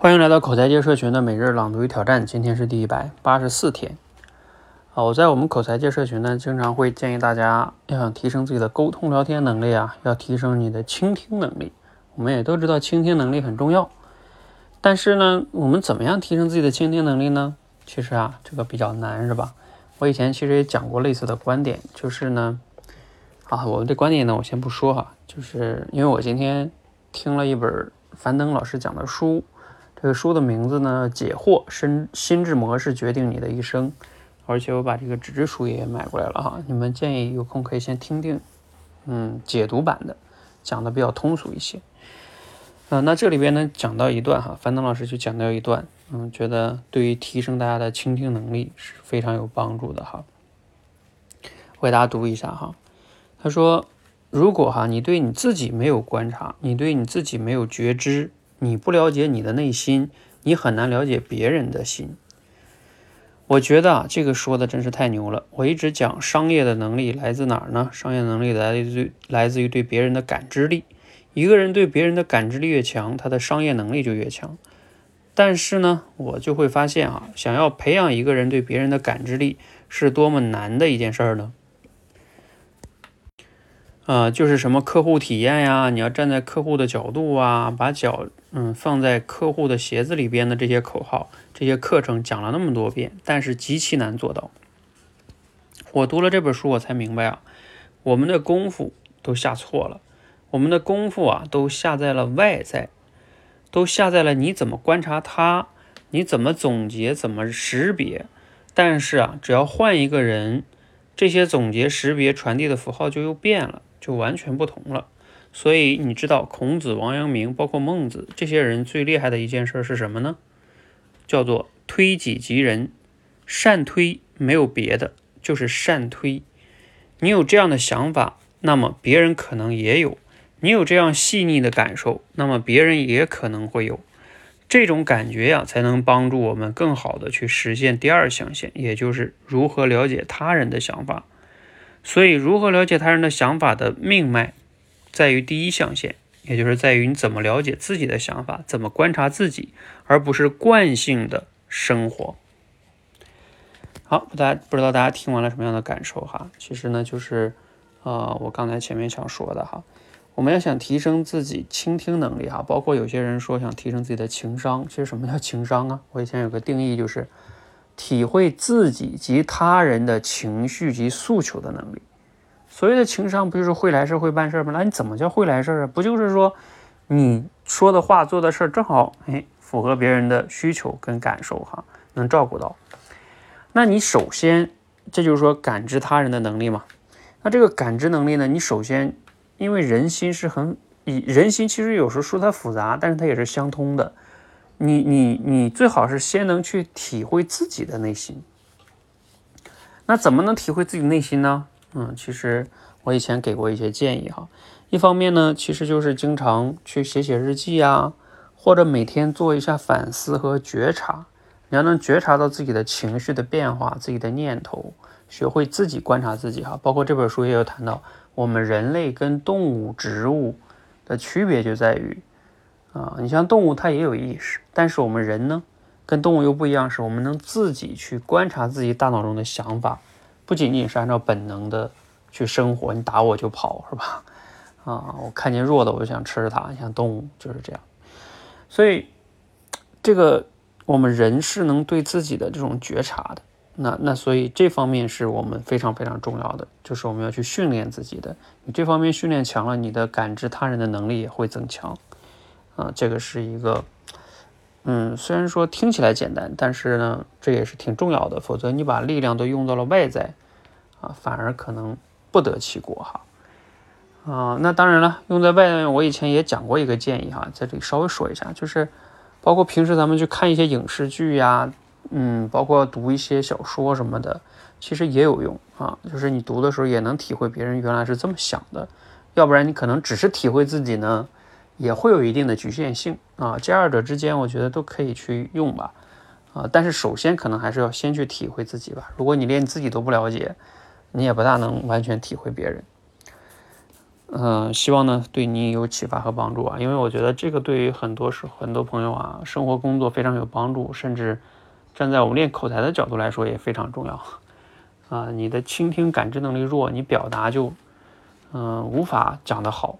欢迎来到口才界社群的每日朗读与挑战，今天是第一百八十四天。啊，我在我们口才界社群呢，经常会建议大家要想提升自己的沟通聊天能力啊，要提升你的倾听能力。我们也都知道倾听能力很重要，但是呢，我们怎么样提升自己的倾听能力呢？其实啊，这个比较难，是吧？我以前其实也讲过类似的观点，就是呢，啊，我们这观点呢，我先不说哈，就是因为我今天听了一本樊登老师讲的书。这个书的名字呢，《解惑：心心智模式决定你的一生》，而且我把这个纸质书也买过来了哈。你们建议有空可以先听听，嗯，解读版的，讲的比较通俗一些。嗯，那这里边呢，讲到一段哈，樊登老师就讲到一段，嗯，觉得对于提升大家的倾听能力是非常有帮助的哈。我给大家读一下哈，他说：“如果哈你对你自己没有观察，你对你自己没有觉知。”你不了解你的内心，你很难了解别人的心。我觉得啊，这个说的真是太牛了。我一直讲商业的能力来自哪儿呢？商业能力来自于来自于对别人的感知力。一个人对别人的感知力越强，他的商业能力就越强。但是呢，我就会发现啊，想要培养一个人对别人的感知力，是多么难的一件事儿呢？啊，就是什么客户体验呀，你要站在客户的角度啊，把脚嗯放在客户的鞋子里边的这些口号，这些课程讲了那么多遍，但是极其难做到。我读了这本书，我才明白啊，我们的功夫都下错了，我们的功夫啊都下在了外在，都下在了你怎么观察他，你怎么总结，怎么识别。但是啊，只要换一个人，这些总结、识别、传递的符号就又变了。就完全不同了，所以你知道孔子、王阳明，包括孟子这些人最厉害的一件事是什么呢？叫做推己及人，善推没有别的，就是善推。你有这样的想法，那么别人可能也有；你有这样细腻的感受，那么别人也可能会有。这种感觉呀，才能帮助我们更好的去实现第二象限，也就是如何了解他人的想法。所以，如何了解他人的想法的命脉，在于第一象限，也就是在于你怎么了解自己的想法，怎么观察自己，而不是惯性的生活。好，大家不知道大家听完了什么样的感受哈？其实呢，就是呃，我刚才前面想说的哈，我们要想提升自己倾听能力哈，包括有些人说想提升自己的情商，其实什么叫情商啊？我以前有个定义就是。体会自己及他人的情绪及诉求的能力，所谓的情商不就是会来事会办事吗？那你怎么叫会来事啊？不就是说你说的话做的事儿正好哎符合别人的需求跟感受哈，能照顾到。那你首先这就是说感知他人的能力嘛。那这个感知能力呢，你首先因为人心是很以人心其实有时候说它复杂，但是它也是相通的。你你你最好是先能去体会自己的内心。那怎么能体会自己内心呢？嗯，其实我以前给过一些建议哈。一方面呢，其实就是经常去写写日记啊，或者每天做一下反思和觉察。你要能觉察到自己的情绪的变化，自己的念头，学会自己观察自己哈。包括这本书也有谈到，我们人类跟动物、植物的区别就在于。啊，你像动物，它也有意识，但是我们人呢，跟动物又不一样，是我们能自己去观察自己大脑中的想法，不仅仅是按照本能的去生活，你打我就跑，是吧？啊，我看见弱的我就想吃它，像动物就是这样。所以，这个我们人是能对自己的这种觉察的，那那所以这方面是我们非常非常重要的，就是我们要去训练自己的。你这方面训练强了，你的感知他人的能力也会增强。啊，这个是一个，嗯，虽然说听起来简单，但是呢，这也是挺重要的。否则你把力量都用到了外在，啊，反而可能不得其果哈。啊，那当然了，用在外面，我以前也讲过一个建议哈，在这里稍微说一下，就是包括平时咱们去看一些影视剧呀，嗯，包括读一些小说什么的，其实也有用啊。就是你读的时候也能体会别人原来是这么想的，要不然你可能只是体会自己呢。也会有一定的局限性啊，这二者之间，我觉得都可以去用吧，啊，但是首先可能还是要先去体会自己吧。如果你连你自己都不了解，你也不大能完全体会别人。嗯，希望呢对你有启发和帮助啊，因为我觉得这个对于很多是很多朋友啊，生活工作非常有帮助，甚至站在我们练口才的角度来说也非常重要啊。你的倾听感知能力弱，你表达就嗯无法讲得好。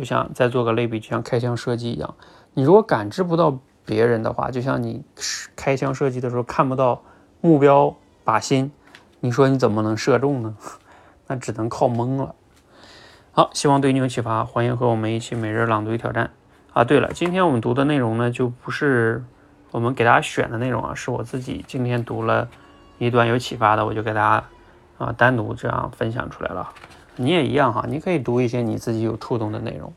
就像再做个类比，就像开枪射击一样，你如果感知不到别人的话，就像你开枪射击的时候看不到目标靶心，你说你怎么能射中呢？那只能靠蒙了。好，希望对你有启发，欢迎和我们一起每日朗读与挑战啊！对了，今天我们读的内容呢，就不是我们给大家选的内容啊，是我自己今天读了一段有启发的，我就给大家啊单独这样分享出来了。你也一样哈，你可以读一些你自己有触动的内容。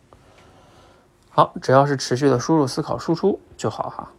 好，只要是持续的输入、思考、输出就好哈。